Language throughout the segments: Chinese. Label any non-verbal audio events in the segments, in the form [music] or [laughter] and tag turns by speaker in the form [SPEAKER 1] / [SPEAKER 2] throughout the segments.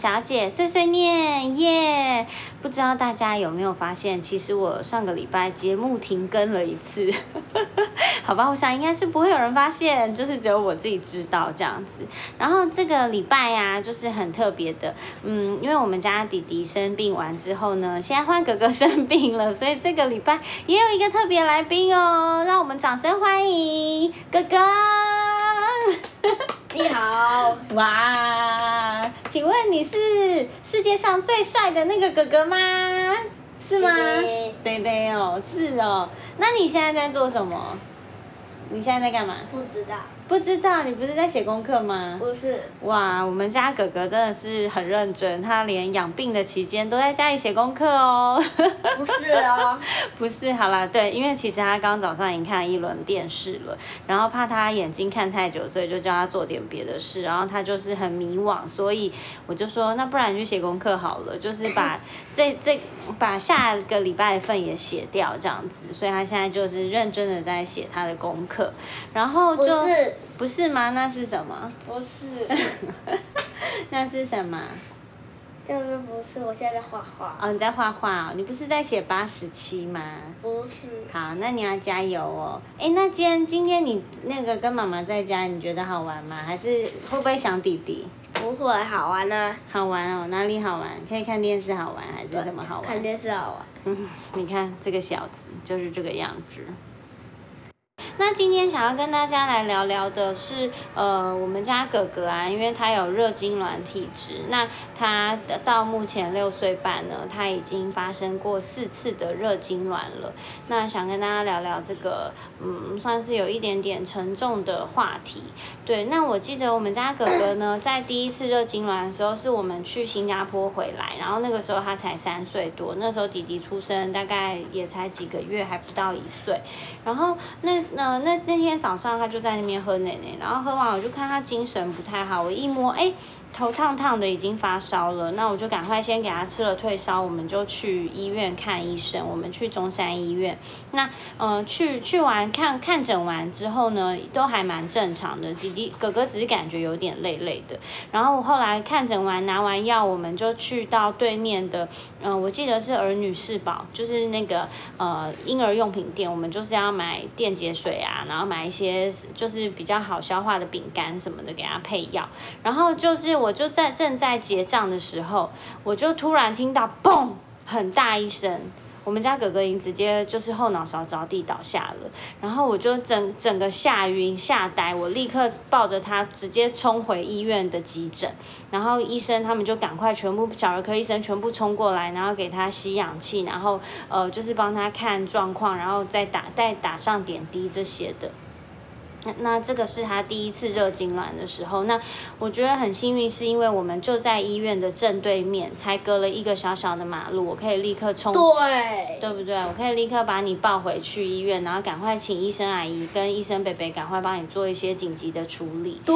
[SPEAKER 1] 长小姐碎碎念耶！不知道大家有没有发现，其实我上个礼拜节目停更了一次，[laughs] 好吧，我想应该是不会有人发现，就是只有我自己知道这样子。然后这个礼拜呀，就是很特别的，嗯，因为我们家弟弟生病完之后呢，现在换哥哥生病了，所以这个礼拜也有一个特别来宾哦，让我们掌声欢迎哥哥。
[SPEAKER 2] 你好，[laughs]
[SPEAKER 1] 哇，请问你是世界上最帅的那个哥哥吗？是吗？
[SPEAKER 2] 对
[SPEAKER 1] 对对哦，是哦。那你现在在做什么？你现在在干嘛？
[SPEAKER 2] 不知道，
[SPEAKER 1] 不知道，你不是在写功课吗？
[SPEAKER 2] 不是，
[SPEAKER 1] 哇，我们家哥哥真的是很认真，他连养病的期间都在家里写功课哦。
[SPEAKER 2] 不是啊，[laughs]
[SPEAKER 1] 不是，好啦，对，因为其实他刚早上已经看一轮电视了，然后怕他眼睛看太久，所以就叫他做点别的事，然后他就是很迷惘，所以我就说，那不然你去写功课好了，[laughs] 就是把这这把下个礼拜的份也写掉这样子，所以他现在就是认真的在写他的功课，然后
[SPEAKER 2] 不
[SPEAKER 1] 就是不是吗？那是什么？
[SPEAKER 2] 不是，[laughs]
[SPEAKER 1] 那是什么？
[SPEAKER 2] 就是不是，我现在在画画，
[SPEAKER 1] 哦，你在画画哦，你不是在写八十七吗？
[SPEAKER 2] 不是，
[SPEAKER 1] 好，那你要加油哦。哎，那今天今天你那个跟妈妈在家，你觉得好玩吗？还是会不会想弟弟？
[SPEAKER 2] 不会好玩呢、
[SPEAKER 1] 好玩哦，哪里好玩？可以看电视好玩，还是什么好玩？
[SPEAKER 2] 看电视好玩，
[SPEAKER 1] 嗯，[laughs] 你看这个小子就是这个样子。那今天想要跟大家来聊聊的是，呃，我们家哥哥啊，因为他有热痉挛体质，那他到目前六岁半呢，他已经发生过四次的热痉挛了。那想跟大家聊聊这个，嗯，算是有一点点沉重的话题。对，那我记得我们家哥哥呢，在第一次热痉挛的时候，是我们去新加坡回来，然后那个时候他才三岁多，那时候弟弟出生大概也才几个月，还不到一岁。然后那那那那天早上他就在那边喝奶奶，然后喝完我就看他精神不太好，我一摸哎。头烫烫的，已经发烧了，那我就赶快先给他吃了退烧，我们就去医院看医生。我们去中山医院，那呃去去完看看诊完之后呢，都还蛮正常的。弟弟哥哥只是感觉有点累累的，然后我后来看诊完拿完药，我们就去到对面的，嗯、我记得是儿女世宝，就是那个呃婴儿用品店，我们就是要买电解水啊，然后买一些就是比较好消化的饼干什么的给他配药，然后就是我就在正在结账的时候，我就突然听到嘣很大一声。我们家哥哥已经直接就是后脑勺着地倒下了，然后我就整整个吓晕吓呆，我立刻抱着他直接冲回医院的急诊，然后医生他们就赶快全部小儿科医生全部冲过来，然后给他吸氧气，然后呃就是帮他看状况，然后再打再打上点滴这些的。那那这个是他第一次热痉挛的时候，那我觉得很幸运，是因为我们就在医院的正对面，才隔了一个小小的马路，我可以立刻冲
[SPEAKER 2] 对，
[SPEAKER 1] 对不对？我可以立刻把你抱回去医院，然后赶快请医生阿姨跟医生北北赶快帮你做一些紧急的处理。
[SPEAKER 2] 对，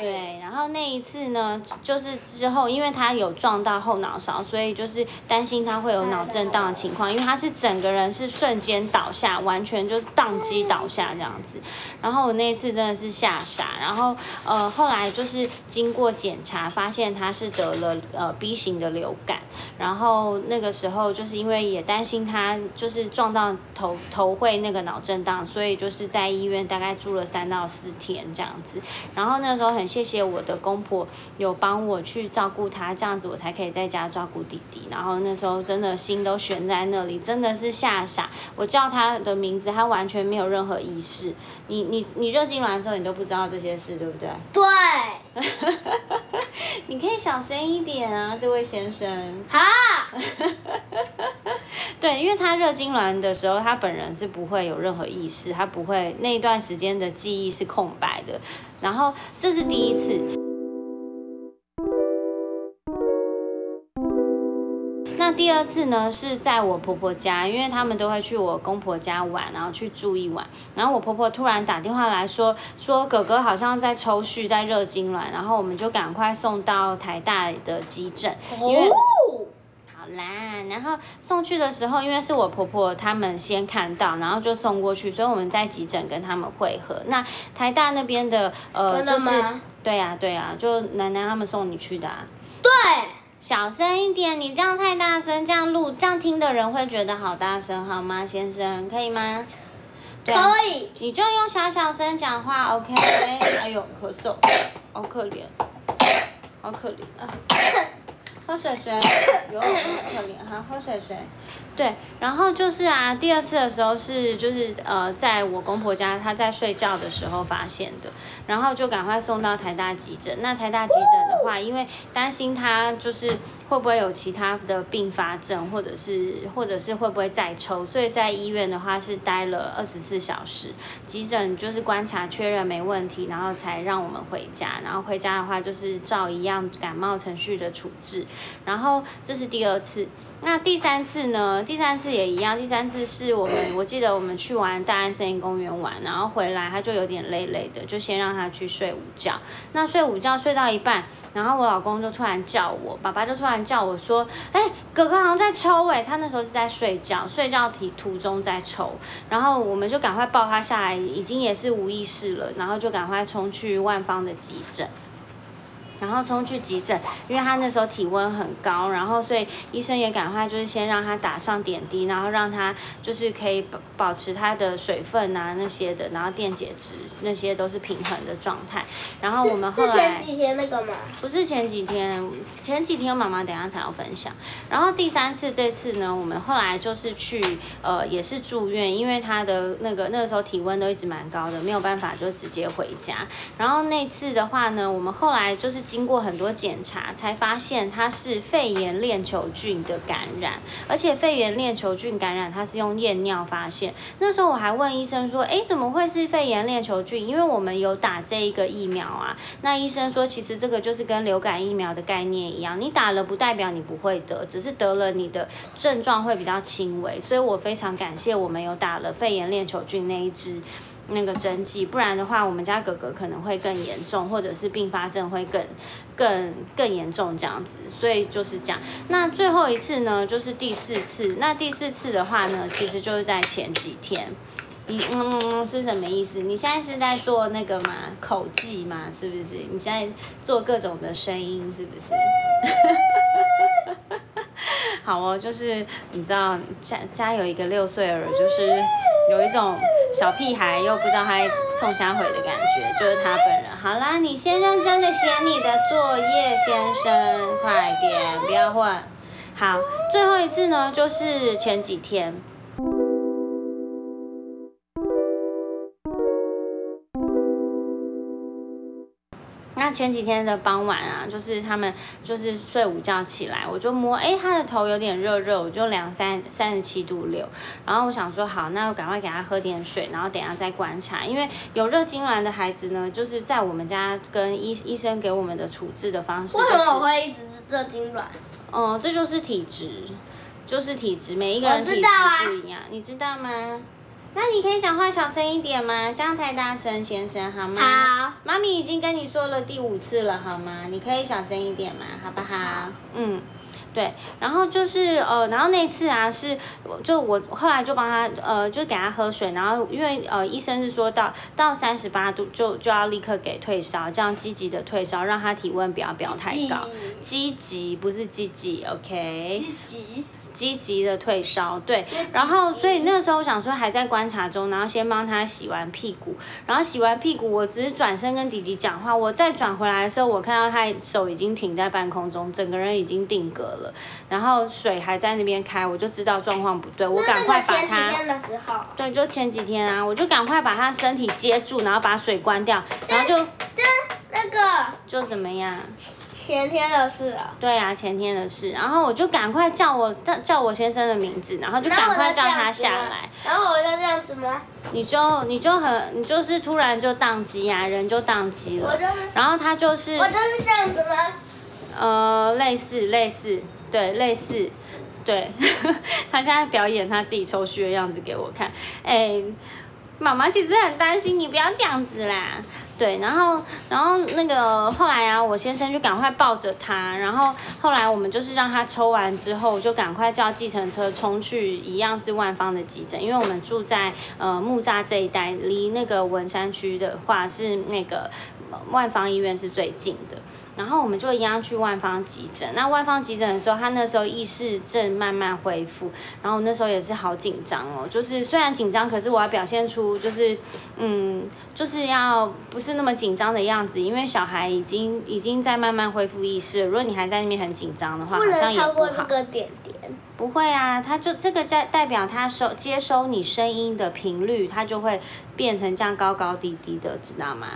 [SPEAKER 1] 对，然后那一次呢，就是之后因为他有撞到后脑勺，所以就是担心他会有脑震荡的情况，因为他是整个人是瞬间倒下，完全就宕机倒下这样子。然后我那一次真的是吓傻，然后呃后来就是经过检查，发现他是得了呃 B 型的流感，然后那个时候就是因为也担心他就是撞到头头会那个脑震荡，所以就是在医院大概住了三到四天这样子。然后那时候很谢谢我的公婆有帮我去照顾他，这样子我才可以在家照顾弟弟。然后那时候真的心都悬在那里，真的是吓傻。我叫他的名字，他完全没有任何意识。你你你热痉挛的时候，你都不知道这些事，对不对？
[SPEAKER 2] 对，[laughs] [laughs]
[SPEAKER 1] 你可以小声一点啊，这位先生。
[SPEAKER 2] 好，[laughs]
[SPEAKER 1] 对，因为他热痉挛的时候，他本人是不会有任何意识，他不会那一段时间的记忆是空白的。然后这是第一次。那第二次呢，是在我婆婆家，因为他们都会去我公婆家玩，然后去住一晚。然后我婆婆突然打电话来说，说哥哥好像在抽搐，在热痉挛，然后我们就赶快送到台大的急诊，因为。啦，然后送去的时候，因为是我婆婆他们先看到，然后就送过去，所以我们在急诊跟他们会合。那台大那边的呃，
[SPEAKER 2] 真的
[SPEAKER 1] 就是
[SPEAKER 2] 吗
[SPEAKER 1] 对呀、对呀、就奶奶他们送你去的啊。
[SPEAKER 2] 对，
[SPEAKER 1] 小声一点，你这样太大声，这样录，这样听的人会觉得好大声，好吗，先生？可以吗？
[SPEAKER 2] 可以。
[SPEAKER 1] 你就用小小声讲话，OK？哎呦，咳嗽，好可怜，好可怜啊！[laughs] 喝水水，[coughs] 有好可怜哈，喝水水。对，然后就是啊，第二次的时候是就是呃，在我公婆家，她在睡觉的时候发现的，然后就赶快送到台大急诊。那台大急诊的话，因为担心她就是会不会有其他的并发症，或者是或者是会不会再抽，所以在医院的话是待了二十四小时，急诊就是观察确认没问题，然后才让我们回家。然后回家的话就是照一样感冒程序的处置。然后这是第二次。那第三次呢？第三次也一样。第三次是我们，我记得我们去玩大安森林公园玩，然后回来他就有点累累的，就先让他去睡午觉。那睡午觉睡到一半，然后我老公就突然叫我，爸爸就突然叫我说：“哎、哥哥好像在抽哎、他那时候是在睡觉，睡觉途途中在抽。然后我们就赶快抱他下来，已经也是无意识了，然后就赶快冲去万方的急诊。然后冲去急诊，因为他那时候体温很高，然后所以医生也赶快就是先让他打上点滴，然后让他就是可以保保持他的水分啊那些的，然后电解质那些都是平衡的状态。然后我们后
[SPEAKER 2] 是
[SPEAKER 1] 来
[SPEAKER 2] 前几天那个吗？
[SPEAKER 1] 不是前几天，前几天妈妈等下才要分享。然后第三次这次呢，我们后来就是去呃也是住院，因为他的那个那个时候体温都一直蛮高的，没有办法就直接回家。然后那次的话呢，我们后来就是经过很多检查，才发现他是肺炎链球菌的感染，而且肺炎链球菌感染它是用验尿发现。那时候我还问医生说，诶，怎么会是肺炎链球菌？因为我们有打这一个疫苗啊。那医生说，其实这个就是跟流感疫苗的概念一样，你打了不代表你不会得，只是得了你的症状会比较轻微。所以我非常感谢我们有打了肺炎链球菌那一支。那个针剂，不然的话，我们家哥哥可能会更严重，或者是并发症会更更更严重这样子，所以就是这样。那最后一次呢，就是第四次。那第四次的话呢，其实就是在前几天。你嗯嗯嗯是什么意思？你现在是在做那个吗？口技吗？是不是？你现在做各种的声音是不是？[laughs] 好哦，就是你知道家家有一个六岁儿，就是有一种小屁孩又不知道他冲瞎回的感觉，就是他本人。好啦，你先认真的写你的作业，先生，快点，不要换。好，最后一次呢，就是前几天。那前几天的傍晚啊，就是他们就是睡午觉起来，我就摸，哎，他的头有点热热，我就两三三十七度六，然后我想说好，那我赶快给他喝点水，然后等一下再观察，因为有热痉挛的孩子呢，就是在我们家跟医医生给我们的处置的方式、就是，
[SPEAKER 2] 为什么我会一直热痉挛？
[SPEAKER 1] 嗯，这就是体质，就是体质，每一个人体质不一样，你知道吗？那你可以讲话小声一点吗？这样太大声，先生，好吗？
[SPEAKER 2] 好。
[SPEAKER 1] 妈咪已经跟你说了第五次了，好吗？你可以小声一点吗，好不好？嗯。对，然后就是呃，然后那次啊是，就我后来就帮他呃，就给他喝水，然后因为呃医生是说到到三十八度就就要立刻给退烧，这样积极的退烧，让他体温不要飙太高，积极。不是积极，OK？
[SPEAKER 2] 积极。
[SPEAKER 1] 积极的退烧，对，然后所以那个时候我想说还在观察中，然后先帮他洗完屁股，然后洗完屁股，我只是转身跟弟弟讲话，我再转回来的时候，我看到他手已经停在半空中，整个人已经定格了，然后水还在那边开，我就知道状况不对，我赶快把
[SPEAKER 2] 那
[SPEAKER 1] 他
[SPEAKER 2] 个前几天的时候，
[SPEAKER 1] 对，就前几天啊，我就赶快把他身体接住，然后把水关掉，然后就
[SPEAKER 2] 就那个
[SPEAKER 1] 就怎么样？
[SPEAKER 2] 前天的事了。
[SPEAKER 1] 对啊，前天的事，然后我就赶快叫我叫叫我先生的名字，然后就赶快叫他下来。
[SPEAKER 2] 然后我就这样子吗？
[SPEAKER 1] 你就你就很你就是突然就宕机啊，人就宕机了。
[SPEAKER 2] 我就是
[SPEAKER 1] 然后他就是
[SPEAKER 2] 我就是这样子吗？
[SPEAKER 1] 呃类似类似对类似对，[laughs] 他现在表演他自己抽血的样子给我看。哎，妈妈其实很担心你，不要这样子啦。对，然后然后那个后来啊，我先生就赶快抱着他，然后后来我们就是让他抽完之后，就赶快叫计程车冲去，一样是万方的急诊，因为我们住在呃木栅这一带，离那个文山区的话是那个万方医院是最近的。然后我们就一样去万方急诊。那万方急诊的时候，他那时候意识正慢慢恢复，然后那时候也是好紧张哦，就是虽然紧张，可是我要表现出就是嗯，就是要不是那么紧张的样子，因为小孩已经已经在慢慢恢复意识。如果你还在那边很紧张的话，
[SPEAKER 2] 不
[SPEAKER 1] 好像
[SPEAKER 2] 能超过这。个点点。
[SPEAKER 1] 不会啊，他就这个代代表他收接收你声音的频率，它就会变成这样高高低低的，知道吗？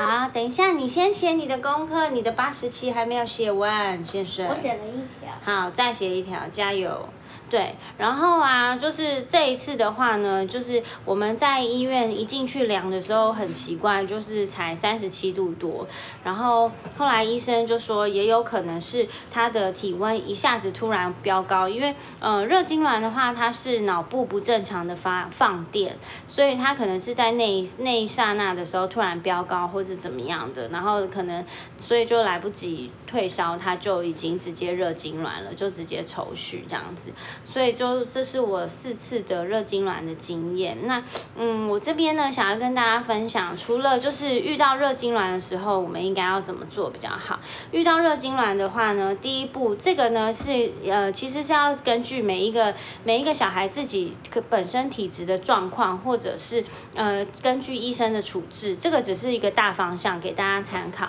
[SPEAKER 1] 好，等一下你先写你的功课，你的八十七还没有写完，先生。
[SPEAKER 2] 我写了一条。
[SPEAKER 1] 好，再写一条，加油。对，然后啊，就是这一次的话呢，就是我们在医院一进去量的时候很奇怪，就是才三十七度多，然后后来医生就说也有可能是他的体温一下子突然飙高，因为呃热痉挛的话，它是脑部不正常的发放电，所以它可能是在那一那一刹那的时候突然飙高或是怎么样的，然后可能所以就来不及退烧，他就已经直接热痉挛了，就直接抽搐这样子。所以就这是我四次的热痉挛的经验。那嗯，我这边呢想要跟大家分享，除了就是遇到热痉挛的时候，我们应该要怎么做比较好？遇到热痉挛的话呢，第一步这个呢是呃其实是要根据每一个每一个小孩自己可本身体质的状况，或者是呃根据医生的处置，这个只是一个大方向给大家参考。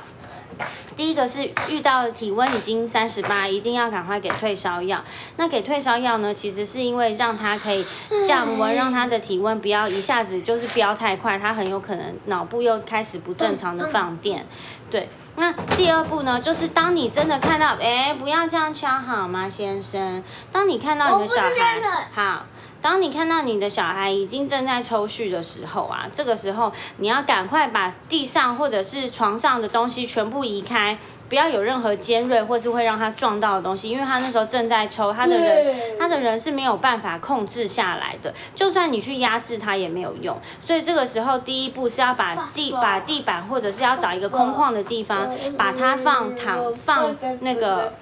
[SPEAKER 1] 第一个是遇到体温已经三十八，一定要赶快给退烧药。那给退烧药呢，其实是因为让他可以降温，让他的体温不要一下子就是飙太快，他很有可能脑部又开始不正常的放电。对，那第二步呢，就是当你真的看到，哎，不要这样敲好吗，先生？当你看到你的小孩，好。当你看到你的小孩已经正在抽搐的时候啊，这个时候你要赶快把地上或者是床上的东西全部移开，不要有任何尖锐或是会让他撞到的东西，因为他那时候正在抽，他的人
[SPEAKER 2] 对
[SPEAKER 1] 他的人是没有办法控制下来的，就算你去压制他也没有用。所以这个时候第一步是要把地把地板或者是要找一个空旷的地方，把它放躺放那个。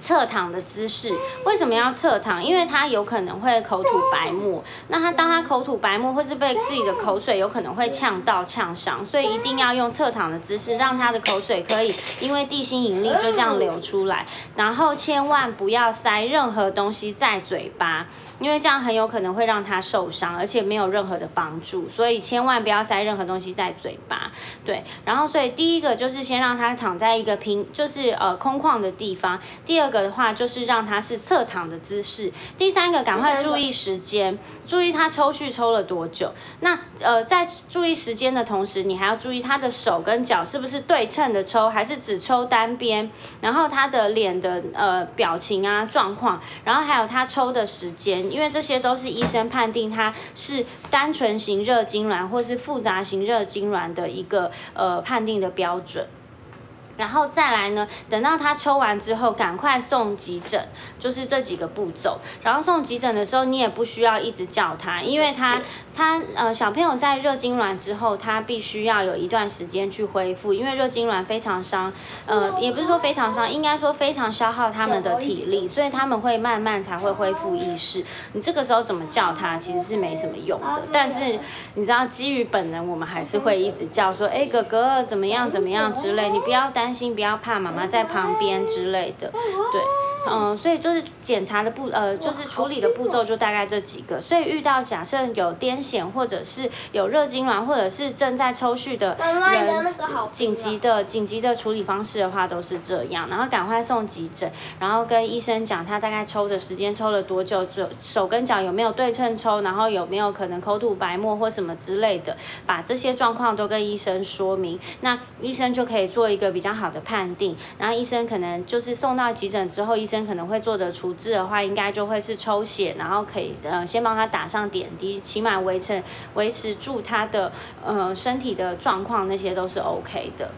[SPEAKER 1] 侧躺的姿势，为什么要侧躺？因为他有可能会口吐白沫，那他当他口吐白沫，或是被自己的口水有可能会呛到、呛伤，所以一定要用侧躺的姿势，让他的口水可以因为地心引力就这样流出来，然后千万不要塞任何东西在嘴巴。因为这样很有可能会让他受伤，而且没有任何的帮助，所以千万不要塞任何东西在嘴巴。对，然后所以第一个就是先让他躺在一个平，就是呃空旷的地方。第二个的话就是让他是侧躺的姿势。第三个赶快注意时间，注意他抽搐抽了多久。那呃在注意时间的同时，你还要注意他的手跟脚是不是对称的抽，还是只抽单边。然后他的脸的呃表情啊状况，然后还有他抽的时间。因为这些都是医生判定它是单纯型热痉挛或是复杂型热痉挛的一个呃判定的标准。然后再来呢，等到他抽完之后，赶快送急诊，就是这几个步骤。然后送急诊的时候，你也不需要一直叫他，因为他他呃小朋友在热痉挛之后，他必须要有一段时间去恢复，因为热痉挛非常伤，呃也不是说非常伤，应该说非常消耗他们的体力，所以他们会慢慢才会恢复意识。你这个时候怎么叫他，其实是没什么用的。但是你知道，基于本能，我们还是会一直叫说，哎哥哥怎么样怎么样之类，你不要担心，不要怕，妈妈在旁边之类的，对。嗯，所以就是检查的步，呃，就是处理的步骤就大概这几个。所以遇到假设有癫痫，或者是有热痉挛，或者是正在抽搐的人，紧急的紧急的处理方式的话都是这样，然后赶快送急诊，然后跟医生讲他大概抽的时间抽了多久，手手跟脚有没有对称抽，然后有没有可能口吐白沫或什么之类的，把这些状况都跟医生说明，那医生就可以做一个比较好的判定，然后医生可能就是送到急诊之后，医生可能会做的处置的话，应该就会是抽血，然后可以呃先帮他打上点滴，起码维持维持住他的呃身体的状况，那些都是 OK 的。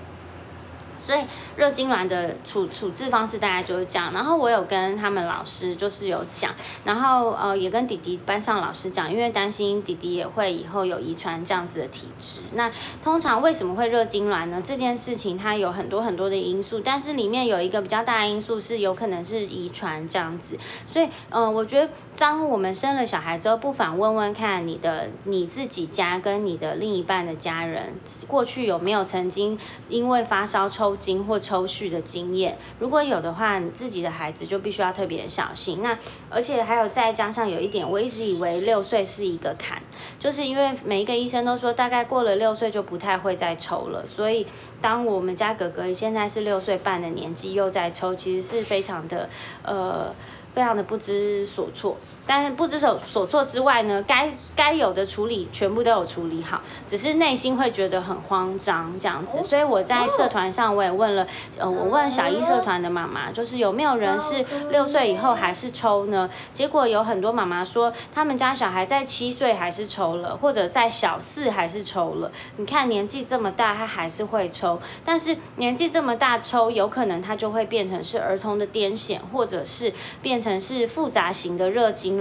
[SPEAKER 1] 所以热痉挛的处处置方式大概就是这样。然后我有跟他们老师就是有讲，然后呃也跟弟弟班上老师讲，因为担心弟弟也会以后有遗传这样子的体质。那通常为什么会热痉挛呢？这件事情它有很多很多的因素，但是里面有一个比较大的因素是有可能是遗传这样子。所以嗯、呃我觉得当我们生了小孩之后，不妨问问看你的你自己家跟你的另一半的家人，过去有没有曾经因为发烧抽抽筋或抽搐的经验。如果有的话，你自己的孩子就必须要特别小心。那而且还有再加上有一点，我一直以为六岁是一个坎，就是因为每一个医生都说大概过了六岁就不太会再抽了，所以当我们家哥哥现在是六岁半的年纪又在抽，其实是非常的呃。非常的不知所措，但是不知所所措之外呢，该该有的处理全部都有处理好，只是内心会觉得很慌张这样子。所以我在社团上我也问了，呃，我问小一社团的妈妈，就是有没有人是六岁以后还是抽呢？结果有很多妈妈说，他们家小孩在七岁还是抽了，或者在小四还是抽了。你看年纪这么大，他还是会抽，但是年纪这么大抽，有可能他就会变成是儿童的癫痫，或者是变。成是复杂型的热痉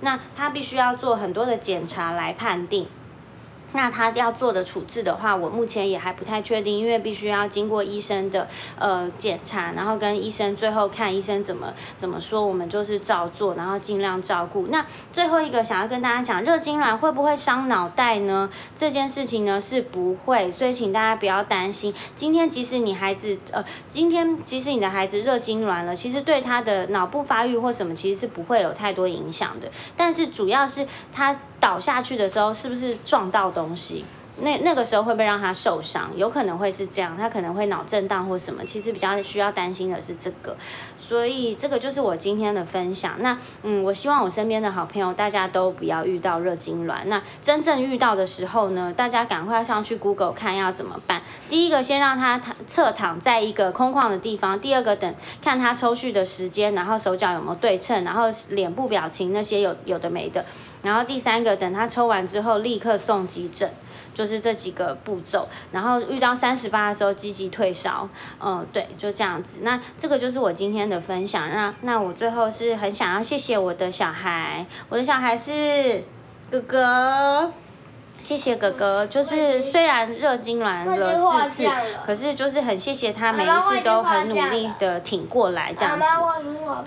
[SPEAKER 1] 那他必须要做很多的检查来判定。那他要做的处置的话，我目前也还不太确定，因为必须要经过医生的呃检查，然后跟医生最后看医生怎么怎么说，我们就是照做，然后尽量照顾。那最后一个想要跟大家讲，热痉挛会不会伤脑袋呢？这件事情呢是不会，所以请大家不要担心。今天即使你孩子呃，今天即使你的孩子热痉挛了，其实对他的脑部发育或什么其实是不会有太多影响的，但是主要是他。倒下去的时候，是不是撞到东西？那那个时候会不会让他受伤？有可能会是这样，他可能会脑震荡或什么。其实比较需要担心的是这个，所以这个就是我今天的分享。那嗯，我希望我身边的好朋友大家都不要遇到热痉挛。那真正遇到的时候呢，大家赶快上去 Google 看要怎么办。第一个，先让他躺侧躺在一个空旷的地方；第二个，等看他抽搐的时间，然后手脚有没有对称，然后脸部表情那些有有的没的。然后第三个，等他抽完之后，立刻送急诊，就是这几个步骤。然后遇到三十八的时候，积极退烧。嗯，对，就这样子。那这个就是我今天的分享。那那我最后是很想要谢谢我的小孩，我的小孩是哥哥。谢谢哥哥，就是虽然热痉挛了四次，可是就是很谢谢他每一次都很努力的挺过来这样子。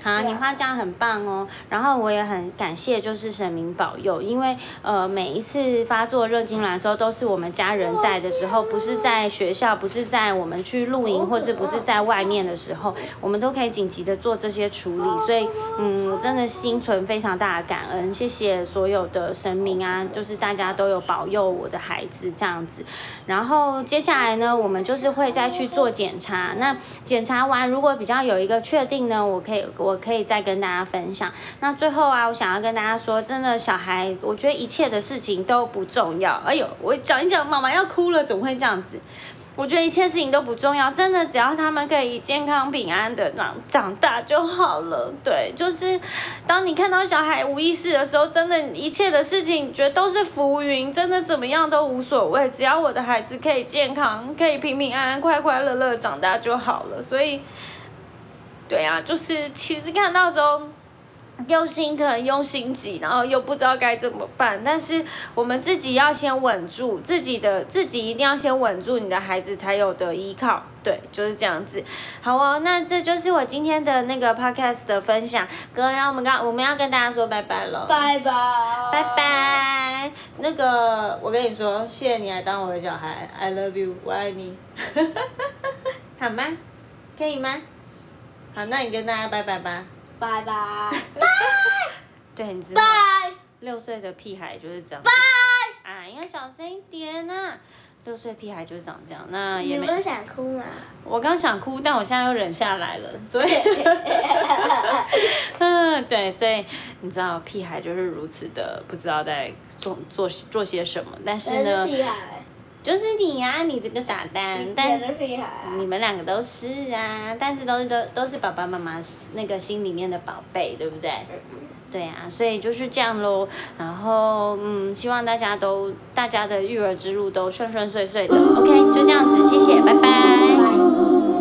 [SPEAKER 1] 好，你画这样很棒哦。然后我也很感谢就是神明保佑，因为呃每一次发作热痉挛的时候都是我们家人在的时候，不是在学校，不是在我们去露营，或是不是在外面的时候，我们都可以紧急的做这些处理。所以嗯，我真的心存非常大的感恩，谢谢所有的神明啊，就是大家都有保。有我的孩子这样子，然后接下来呢，我们就是会再去做检查。那检查完，如果比较有一个确定呢，我可以我可以再跟大家分享。那最后啊，我想要跟大家说，真的小孩，我觉得一切的事情都不重要。哎呦，我讲一讲，妈妈要哭了，怎么会这样子？我觉得一切事情都不重要，真的，只要他们可以健康平安的长长大就好了。对，就是当你看到小孩无意识的时候，真的，一切的事情觉得都是浮云，真的怎么样都无所谓，只要我的孩子可以健康，可以平平安安、快快乐乐长大就好了。所以，对啊，就是其实看到时候。又心疼又心急，然后又不知道该怎么办。但是我们自己要先稳住自己的，自己一定要先稳住，你的孩子才有的依靠。对，就是这样子。好哦，那这就是我今天的那个 podcast 的分享。哥，然后我们刚我们要跟大家说拜拜了。
[SPEAKER 2] 拜拜。
[SPEAKER 1] 拜拜。那个，我跟你说，谢谢你来当我的小孩，I love you，我爱你。[laughs] 好吗？可以吗？好，那你跟大家拜拜吧。
[SPEAKER 2] 拜拜，拜，[laughs]
[SPEAKER 1] 对，你知道，六岁的屁孩就是这样。拜，哎，要小声一点呐。六岁屁孩就是长这样，那也
[SPEAKER 2] 没。你不是想哭吗？
[SPEAKER 1] 我刚想哭，但我现在又忍下来了，所以。嗯，对，所以你知道，屁孩就是如此的不知道在做做做些什么，但是呢。就是你呀，你这个傻蛋，但你们两个都是啊，但是都是都都是爸爸妈妈那个心里面的宝贝，对不对？对啊，所以就是这样喽。然后嗯，希望大家都大家的育儿之路都顺顺遂遂的。OK，就这样子，谢谢，拜拜。